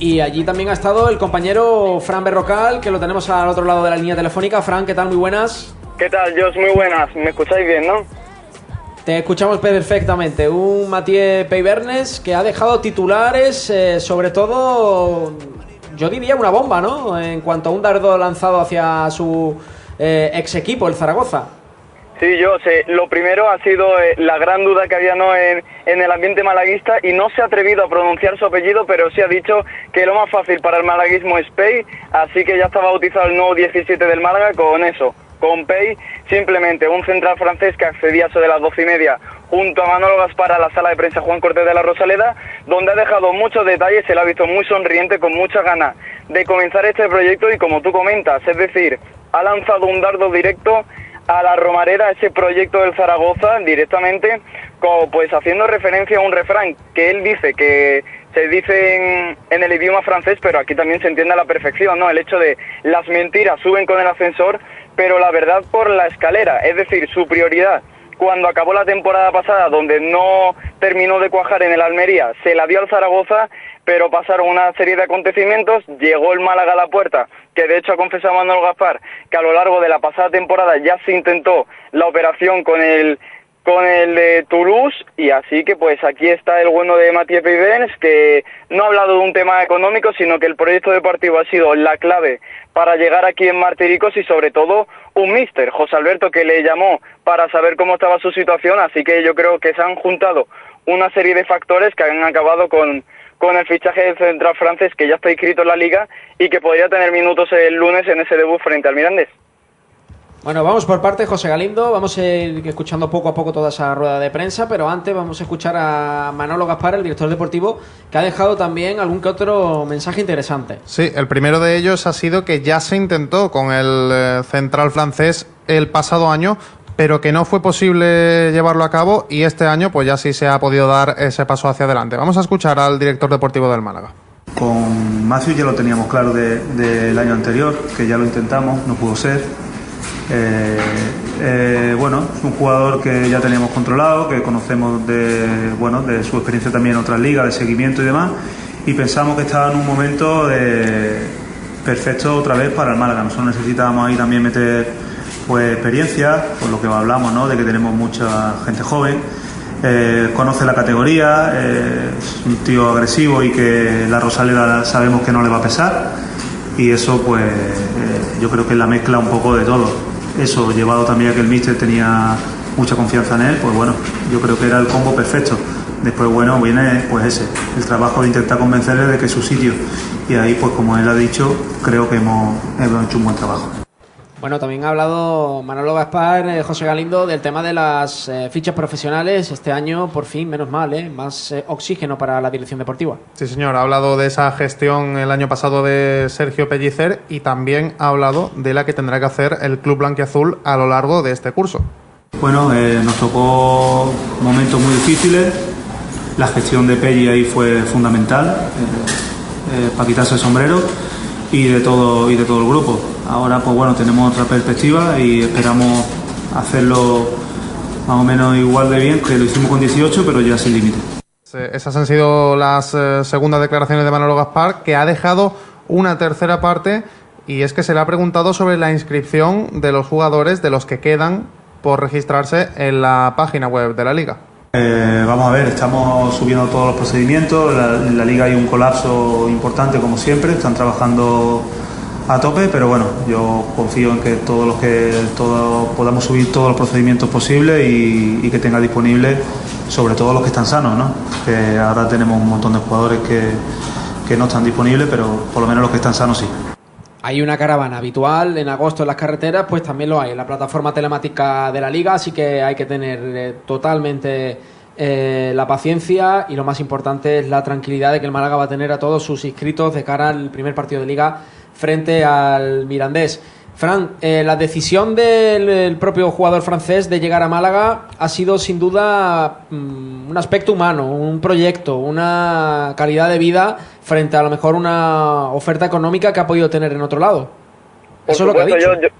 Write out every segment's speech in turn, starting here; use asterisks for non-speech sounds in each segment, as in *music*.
Y allí también ha estado el compañero Fran Berrocal, que lo tenemos al otro lado de la línea telefónica. Fran, ¿qué tal? Muy buenas. ¿Qué tal, Jos? Muy buenas. ¿Me escucháis bien, no? Te escuchamos perfectamente. Un Mathieu Peibernes que ha dejado titulares, eh, sobre todo, yo diría una bomba, ¿no? En cuanto a un dardo lanzado hacia su eh, ex equipo, el Zaragoza. Sí, yo sé. Lo primero ha sido eh, la gran duda que había ¿no? en, el ambiente malaguista y no se ha atrevido a pronunciar su apellido, pero sí ha dicho que lo más fácil para el malaguismo es Pei, así que ya está bautizado el nuevo 17 del Málaga con eso, con Pei, simplemente un central francés que accedía de las doce y media junto a Manolo Gaspar a la sala de prensa Juan Cortés de la Rosaleda, donde ha dejado muchos detalles, se le ha visto muy sonriente, con mucha ganas de comenzar este proyecto y como tú comentas, es decir, ha lanzado un dardo directo a la Romareda, ese proyecto del Zaragoza, directamente, como pues haciendo referencia a un refrán que él dice que se dice en, en, el idioma francés, pero aquí también se entiende a la perfección, ¿no? El hecho de las mentiras suben con el ascensor, pero la verdad por la escalera, es decir, su prioridad cuando acabó la temporada pasada, donde no terminó de cuajar en el Almería, se la dio al Zaragoza, pero pasaron una serie de acontecimientos, llegó el Málaga a la puerta, que de hecho ha confesado Manuel Gaspar que a lo largo de la pasada temporada ya se intentó la operación con el con el de Toulouse y así que pues aquí está el bueno de Matías Pivens que no ha hablado de un tema económico sino que el proyecto deportivo ha sido la clave para llegar aquí en Martiricos y sobre todo un mister, José Alberto, que le llamó para saber cómo estaba su situación, así que yo creo que se han juntado una serie de factores que han acabado con, con el fichaje del central francés que ya está inscrito en la liga y que podría tener minutos el lunes en ese debut frente al Mirandés. Bueno, vamos por parte, José Galindo. Vamos a ir escuchando poco a poco toda esa rueda de prensa, pero antes vamos a escuchar a Manolo Gaspar, el director deportivo, que ha dejado también algún que otro mensaje interesante. Sí, el primero de ellos ha sido que ya se intentó con el eh, central francés el pasado año, pero que no fue posible llevarlo a cabo y este año pues ya sí se ha podido dar ese paso hacia adelante. Vamos a escuchar al director deportivo del Málaga. Con Matthew ya lo teníamos claro del de, de año anterior, que ya lo intentamos, no pudo ser eh, eh, bueno, es un jugador que ya teníamos controlado, que conocemos de, bueno, de su experiencia también en otras ligas, de seguimiento y demás, y pensamos que estaba en un momento de perfecto otra vez para el Málaga. Nosotros necesitábamos ahí también meter pues experiencia, por lo que hablamos, ¿no? de que tenemos mucha gente joven. Eh, conoce la categoría, eh, es un tío agresivo y que la Rosaleda sabemos que no le va a pesar y eso pues eh, yo creo que es la mezcla un poco de todo eso llevado también a que el míster tenía mucha confianza en él, pues bueno, yo creo que era el combo perfecto. Después, bueno, viene pues ese, el trabajo de intentar convencerle de que es su sitio. Y ahí, pues como él ha dicho, creo que hemos, hemos hecho un buen trabajo. Bueno, también ha hablado Manolo Gaspar, eh, José Galindo, del tema de las eh, fichas profesionales. Este año, por fin, menos mal, ¿eh? más eh, oxígeno para la dirección deportiva. Sí, señor. Ha hablado de esa gestión el año pasado de Sergio Pellicer y también ha hablado de la que tendrá que hacer el Club Blanquiazul a lo largo de este curso. Bueno, nos tocó momentos muy difíciles. La gestión de Pelli ahí fue fundamental para quitarse el sombrero y de todo y de todo el grupo. Ahora pues bueno tenemos otra perspectiva y esperamos hacerlo más o menos igual de bien que lo hicimos con 18 pero ya sin límite. Esas han sido las eh, segundas declaraciones de Manolo Gaspar que ha dejado una tercera parte y es que se le ha preguntado sobre la inscripción de los jugadores de los que quedan por registrarse en la página web de la liga. Eh, vamos a ver, estamos subiendo todos los procedimientos, la, en la liga hay un colapso importante como siempre, están trabajando a tope, pero bueno, yo confío en que todos los que todo, podamos subir todos los procedimientos posibles y, y, que tenga disponible, sobre todo los que están sanos, ¿no? Que ahora tenemos un montón de jugadores que, que no están disponibles, pero por lo menos los que están sanos sí. Hay una caravana habitual en agosto en las carreteras, pues también lo hay en la plataforma telemática de la liga, así que hay que tener eh, totalmente eh, la paciencia y lo más importante es la tranquilidad de que el Málaga va a tener a todos sus inscritos de cara al primer partido de liga frente al Mirandés. Fran, eh, la decisión del, propio jugador francés de llegar a Málaga ha sido sin duda um, un aspecto humano, un proyecto, una calidad de vida frente a lo mejor una oferta económica que ha podido tener en otro lado. Por eso supuesto, es lo que ha dicho. Yo, yo,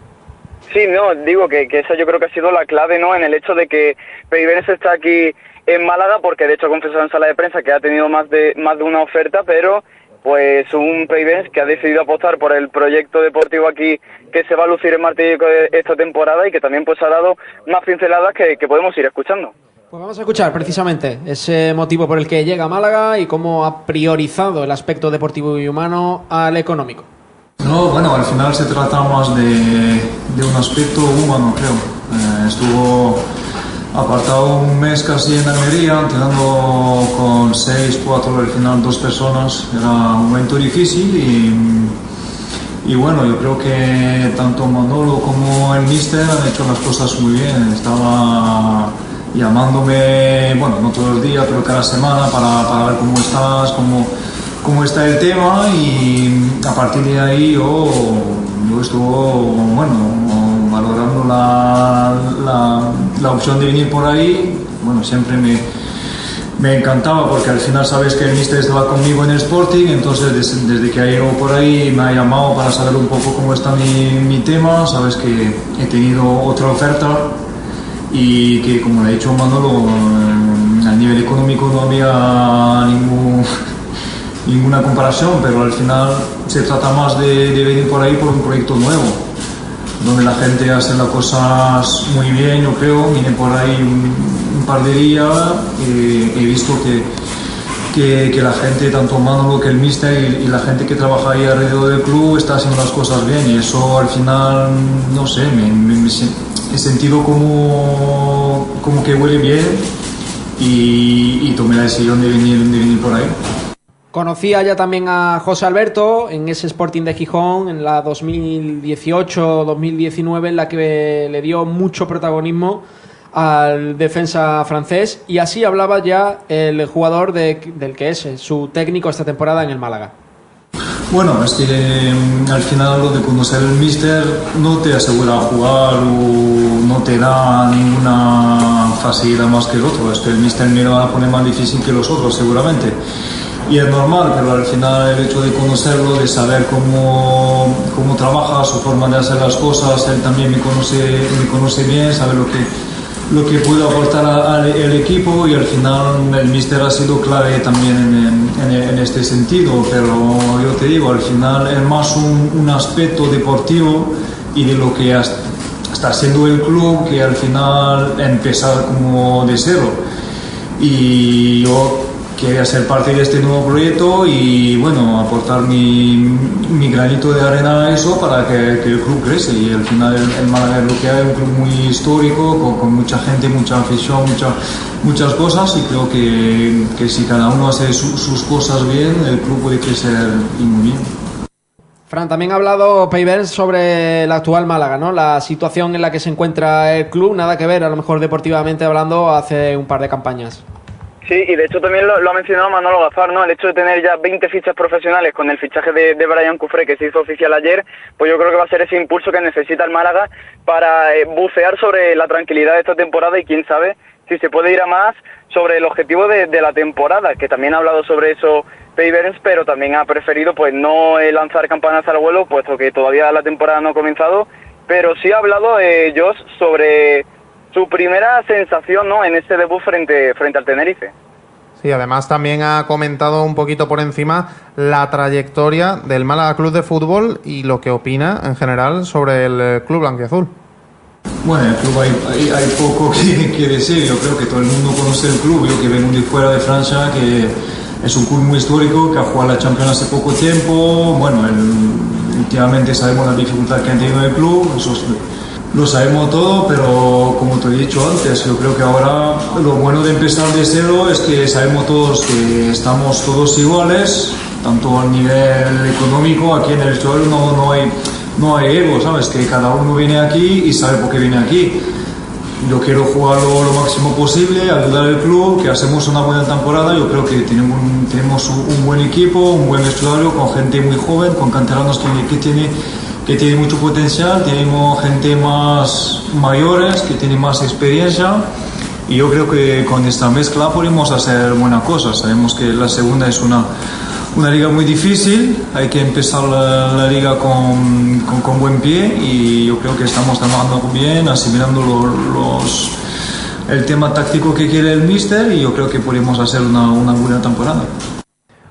sí, no, digo que, que eso yo creo que ha sido la clave ¿no? en el hecho de que Peibenes está aquí en Málaga, porque de hecho ha confesado en sala de prensa que ha tenido más de, más de una oferta, pero pues un Peibens que ha decidido apostar por el proyecto deportivo aquí que se va a lucir en Martillo esta temporada y que también pues ha dado más pinceladas que, que podemos ir escuchando. Pues vamos a escuchar precisamente ese motivo por el que llega a Málaga y cómo ha priorizado el aspecto deportivo y humano al económico. No, bueno, al final se trata más de, de un aspecto humano, creo. Eh, estuvo apartado un mes casi en Almería, entrenando con seis, cuatro, al final dos personas. Era un momento difícil y, y bueno, yo creo que tanto Manolo como el Mister han hecho las cosas muy bien. Estaba llamándome, bueno, no todos los días, pero cada semana para, para ver cómo estás, cómo, cómo está el tema y a partir de ahí yo, yo estuve, bueno, valorando la, la, opción de venir por ahí, bueno, siempre me, me encantaba porque al final sabes que el mister estaba conmigo en el Sporting, entonces desde, desde que ha ido por ahí me ha llamado para saber un poco cómo está mi, mi tema, sabes que he tenido otra oferta y que como le ha dicho Manolo, a nivel económico no había ningún, *laughs* ninguna comparación, pero al final se trata más de, de, venir por ahí por un proyecto nuevo, donde la gente hace las cosas muy bien, yo creo, vine por ahí un, par de días y he visto que, que, la gente, tanto Manolo que el Mister y, la gente que trabaja ahí alrededor del club está haciendo las cosas bien y eso al final, no sé, me he sentido como, como que huele bien y, y, tomé la decisión de venir, de venir por ahí. Conocía ya también a José Alberto en ese Sporting de Gijón en la 2018-2019 en la que le dio mucho protagonismo al defensa francés y así hablaba ya el jugador de, del que es su técnico esta temporada en el Málaga. Bueno, es que mm, al final lo de conocer el míster no te asegura jugar o no te da ninguna facilidad más que el otro. Es que el míster me lo va a poner más difícil que los otros seguramente. Y es normal, pero al final el hecho de conocerlo, de saber cómo, cómo trabaja, su forma de hacer las cosas, él también me conoce, me conoce bien, sabe lo que, lo que puedo aportar al equipo y al final el míster ha sido clave también en, en, en, este sentido, pero yo te digo, al final es más un, un aspecto deportivo y de lo que está haciendo el club que al final empezar como de cero. Y yo quería ser parte de este nuevo proyecto y bueno, aportar mi, mi granito de arena a eso para que, que, el club crece y al final el, el Málaga es lo que hay, un club muy histórico, con, con mucha gente, mucha afición, mucha, muchas cosas y creo que, que si cada uno hace su, sus cosas bien, el club puede crecer y muy bien. Fran, también ha hablado Peivers sobre la actual Málaga, ¿no? La situación en la que se encuentra el club, nada que ver, a lo mejor deportivamente hablando, hace un par de campañas. Sí, y de hecho también lo, ha mencionado Manolo Gazar, ¿no? El hecho de tener ya 20 fichas profesionales con el fichaje de, de Brian Cufré que se hizo oficial ayer, pues yo creo que va a ser ese impulso que necesita el Málaga para eh, bucear sobre la tranquilidad de esta temporada y quién sabe si se puede ir a más sobre el objetivo de, de la temporada, que también ha hablado sobre eso Payverns, pero también ha preferido pues no eh, lanzar campanas al vuelo, puesto que todavía la temporada no ha comenzado, pero sí ha hablado eh, Josh sobre su primera sensación ¿no? en este debut frente, frente al Tenerife. Sí, además también ha comentado un poquito por encima la trayectoria del Málaga Club de Fútbol y lo que opina en general sobre el eh, club blanquiazul. Bueno, el club hay, hay, hay poco que, *laughs* que, decir. Yo creo que todo el mundo conoce el club. Yo que vengo de fuera de Francia, que es un club muy histórico, que ha jugado la Champions hace poco tiempo. Bueno, el, últimamente sabemos la dificultad que ha tenido el club. Eso es, lo sabemos todo, pero como te he dicho antes, yo creo que ahora lo bueno de empezar de cero es que sabemos todos que estamos todos iguales, tanto a nivel económico, aquí en el suelo no, no, hay, no hay ego, ¿sabes? Que cada uno viene aquí y sabe por qué viene aquí. Yo quiero jugarlo lo máximo posible, ayudar al club, que hacemos una buena temporada. Yo creo que tenemos un, tenemos un buen equipo, un buen vestuario, con gente muy joven, con canteranos que, que tiene que tiene mucho potencial, tenemos gente más mayores, que tiene más experiencia y yo creo que con esta mezcla podemos hacer buenas cosas. Sabemos que la segunda es una, una liga muy difícil, hay que empezar la, la liga con, con, con, buen pie y yo creo que estamos trabajando bien, asimilando los, los, el tema táctico que quiere el míster y yo creo que podemos hacer una, una buena temporada.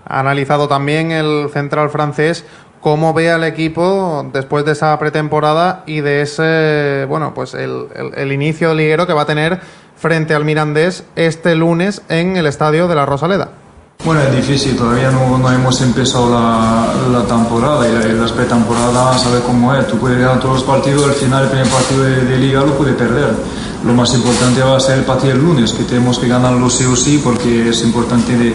Ha analizado también el central francés cómo ve al equipo después de esa pretemporada y de ese, bueno, pues el, el, el inicio liguero que va a tener frente al Mirandés este lunes en el estadio de la Rosaleda. Bueno, es difícil, todavía no, no hemos empezado la, la temporada y la, la pretemporada sabe cómo es. Tú puedes ganar todos los partidos, al final el primer partido de, de liga lo puedes perder. Lo más importante va a ser el partido del lunes, que tenemos que ganarlo sí o sí porque es importante de,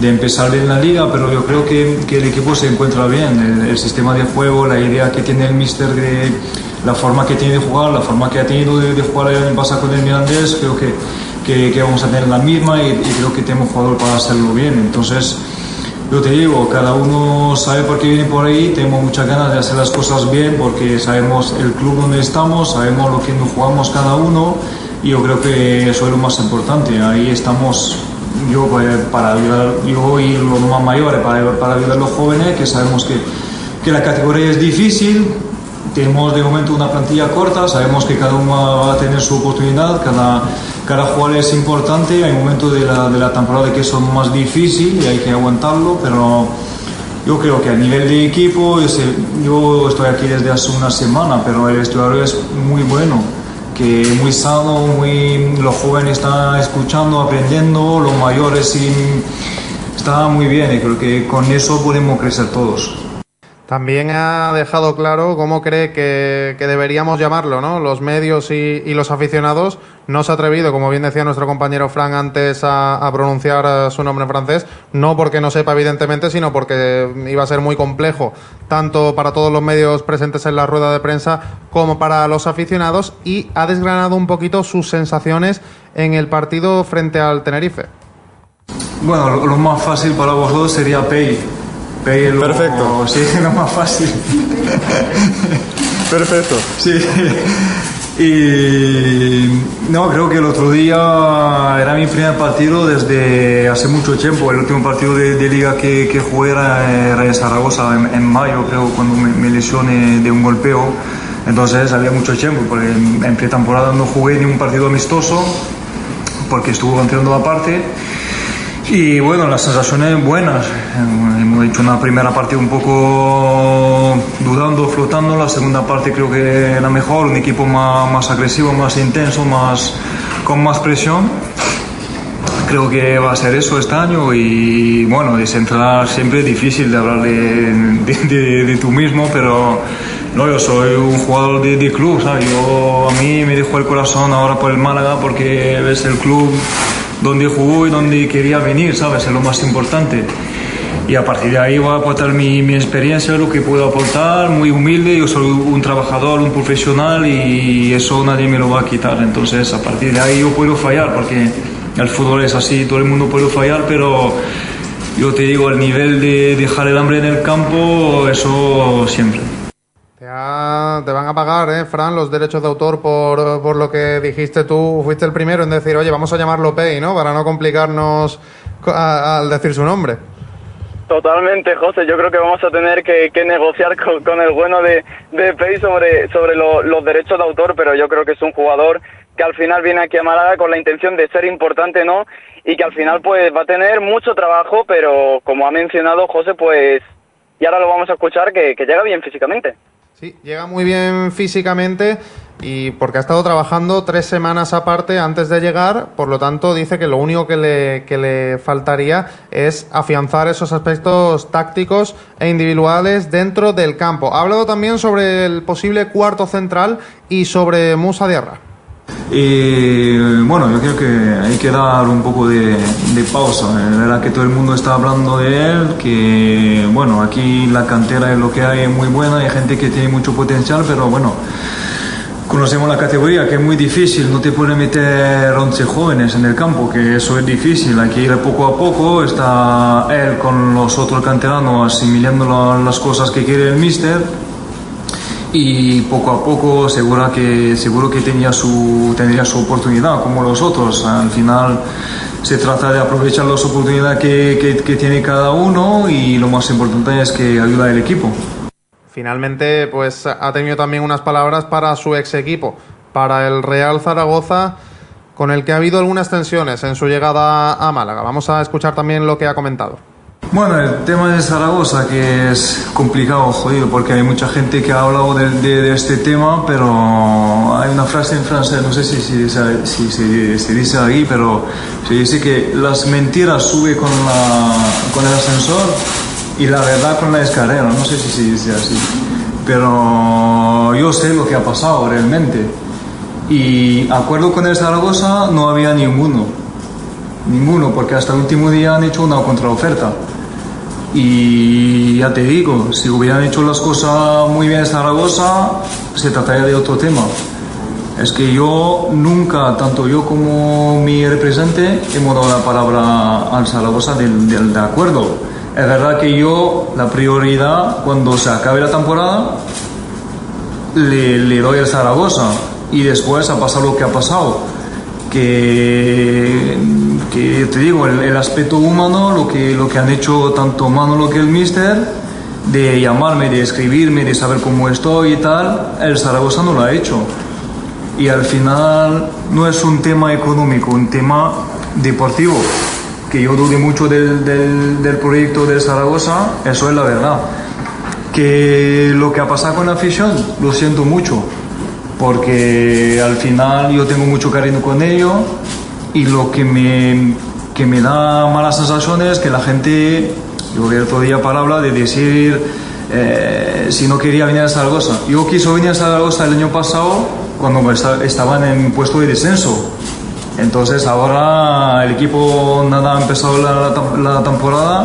de empezar bien la liga, pero yo creo que, que el equipo se encuentra bien. El, el, sistema de juego, la idea que tiene el míster de la forma que tiene de jugar, la forma que ha tenido de, de jugar el año pasado con el Mirandés, creo que que, que, vamos a tener la misma y, y, creo que tenemos jugador para hacerlo bien. Entonces, yo te digo, cada uno sabe por qué viene por ahí, tenemos muchas ganas de hacer las cosas bien porque sabemos el club donde estamos, sabemos lo que nos jugamos cada uno y yo creo que eso es lo más importante. Ahí estamos yo para ayudar, yo y los más mayores, para, para ayudar a los jóvenes, que sabemos que, que la categoría es difícil, tenemos de momento una plantilla corta, sabemos que cada uno va a tener su oportunidad, cada, cada jugador es importante, hay momentos de la, temporada que son más difíciles y hay que aguantarlo, pero yo creo que a nivel de equipo, yo, sé, estoy aquí desde hace una semana, pero el vestuario es muy bueno, que muy sano, muy, los jóvenes están escuchando, aprendiendo, los mayores sí, está muy bien y creo que con eso podemos crecer todos. También ha dejado claro cómo cree que, que deberíamos llamarlo, ¿no? Los medios y, los aficionados. No se ha atrevido, como bien decía nuestro compañero Frank antes, a, pronunciar su nombre en francés. No porque no sepa, evidentemente, sino porque iba a ser muy complejo, tanto para todos los medios presentes en la rueda de prensa como para los aficionados. Y ha desgranado un poquito sus sensaciones en el partido frente al Tenerife. Bueno, lo, lo más fácil para vosotros sería Pay Perfecto. Sí, *laughs* lo más fácil. Perfecto. Sí. Y no, creo que el otro día era mi primer partido desde hace mucho tiempo. El último partido de, de liga que, que, jugué era, era en Zaragoza en, en, mayo, creo, cuando me, me, lesioné de un golpeo. Entonces había mucho tiempo, porque en, en pretemporada no jugué ni un partido amistoso, porque estuvo entrenando aparte. Y bueno, las sensaciones buenas. Hemos hecho una primera parte un poco dudando, flotando. La segunda parte creo que era mejor, un equipo más, más agresivo, más intenso, más, con más presión. Creo que va a ser eso este año y bueno, de centrar siempre es difícil de hablar de, de, de, de tú mismo, pero no, yo soy un jugador de, de club, ¿sabes? Yo, a mí me dejó el corazón ahora por el Málaga porque ves el club donde jugó y donde quería venir, ¿sabes? Es lo más importante. Y a partir de ahí voy a aportar mi, mi, experiencia, lo que puedo aportar, muy humilde, yo soy un trabajador, un profesional y eso nadie me lo va a quitar. Entonces a partir de ahí yo puedo fallar, porque el fútbol es así, todo el mundo puede fallar, pero yo te digo, el nivel de dejar el hambre en el campo, eso siempre. Ha, te, van a pagar, ¿eh, Fran, los derechos de autor por, por, lo que dijiste tú. Fuiste el primero en decir, oye, vamos a llamarlo Pei, ¿no? Para no complicarnos al decir su nombre. Totalmente, José. Yo creo que vamos a tener que, que negociar con, con, el bueno de, de Pei sobre, sobre lo, los derechos de autor, pero yo creo que es un jugador que al final viene aquí a Málaga con la intención de ser importante, ¿no? Y que al final pues va a tener mucho trabajo, pero como ha mencionado José, pues, y ahora lo vamos a escuchar, que, que llega bien físicamente. Sí, llega muy bien físicamente y porque ha estado trabajando tres semanas aparte antes de llegar, por lo tanto dice que lo único que le, que le faltaría es afianzar esos aspectos tácticos e individuales dentro del campo. Ha hablado también sobre el posible cuarto central y sobre Musa Diarra. Y bueno, yo creo que hay que dar un poco de, de pausa. Es verdad que todo el mundo está hablando de él, que bueno, aquí la cantera es lo que hay, es muy buena, hay gente que tiene mucho potencial, pero bueno, conocemos la categoría, que es muy difícil, no te pueden meter 11 jóvenes en el campo, que eso es difícil, hay que ir poco a poco, está él con los otros canteranos asimilando las cosas que quiere el míster y poco a poco seguro que, seguro que tenía su, tendría su oportunidad como los otros. Al final se trata de aprovechar las oportunidades que, que, tiene cada uno y lo más importante es que ayuda al equipo. Finalmente, pues ha tenido también unas palabras para su ex equipo, para el Real Zaragoza, con el que ha habido algunas tensiones en su llegada a Málaga. Vamos a escuchar también lo que ha comentado. Bueno, el tema de Zaragoza, que es complicado, jodido, porque hay mucha gente que ha hablado de, de- de este tema, pero hay una frase en francés, no sé si, si, se- si se, dice ahí, pero se dice que las mentiras suben con, la, con el ascensor y la verdad con la escalera, no sé si se dice así. Pero yo sé lo que ha pasado realmente. Y acuerdo con el Zaragoza no había ninguno. Ninguno, porque hasta el último día han hecho una contraoferta. Y ya te digo, si hubieran hecho las cosas muy bien en Zaragoza, se trataría de otro tema. Es que yo nunca, tanto yo como mi representante, hemos dado la palabra al Zaragoza del, del- de acuerdo. Es verdad que yo, la prioridad, cuando se acabe la temporada, le, le doy al Zaragoza. Y después ha pasado lo que ha pasado. Que, que te digo, el, el aspecto humano, lo que, lo que han hecho tanto Manolo que el Mister, de llamarme, de escribirme, de saber cómo estoy y tal, el Zaragoza no lo ha hecho. Y al final no es un tema económico, un tema deportivo. Que yo dude mucho del, del, del proyecto del Zaragoza, eso es la verdad. Que lo que ha pasado con la afición, lo siento mucho, porque al final yo tengo mucho cariño con ellos y lo que me, que me da malas sensaciones es que la gente, yo el otro día palabra de decir eh, si no quería venir a Zaragoza. Yo quiso venir a Zaragoza el año pasado cuando esta- estaban en puesto de descenso. Entonces ahora el equipo nada ha empezado la, la la temporada,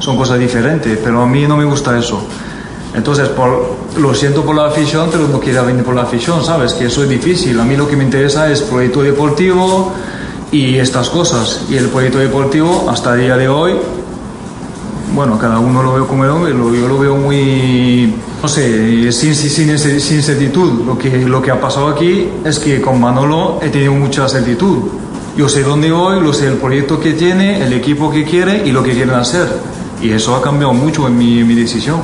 son cosas diferentes, pero a mí no me gusta eso. Entonces, por, lo siento por la afición, pero no quiero venir por la afición, ¿sabes? Que eso es difícil. A mí lo que me interesa es proyecto deportivo y estas cosas. Y el proyecto deportivo, hasta el día de hoy, bueno, cada uno lo veo como ve, lo- yo lo veo muy, no sé, sin, sin, sin certitud. Lo que, lo que ha pasado aquí es que con Manolo he tenido mucha certitud. Yo sé dónde voy, lo sé el proyecto que tiene, el equipo que quiere y lo que quieren hacer. Y eso ha cambiado mucho en mi, en mi decisión.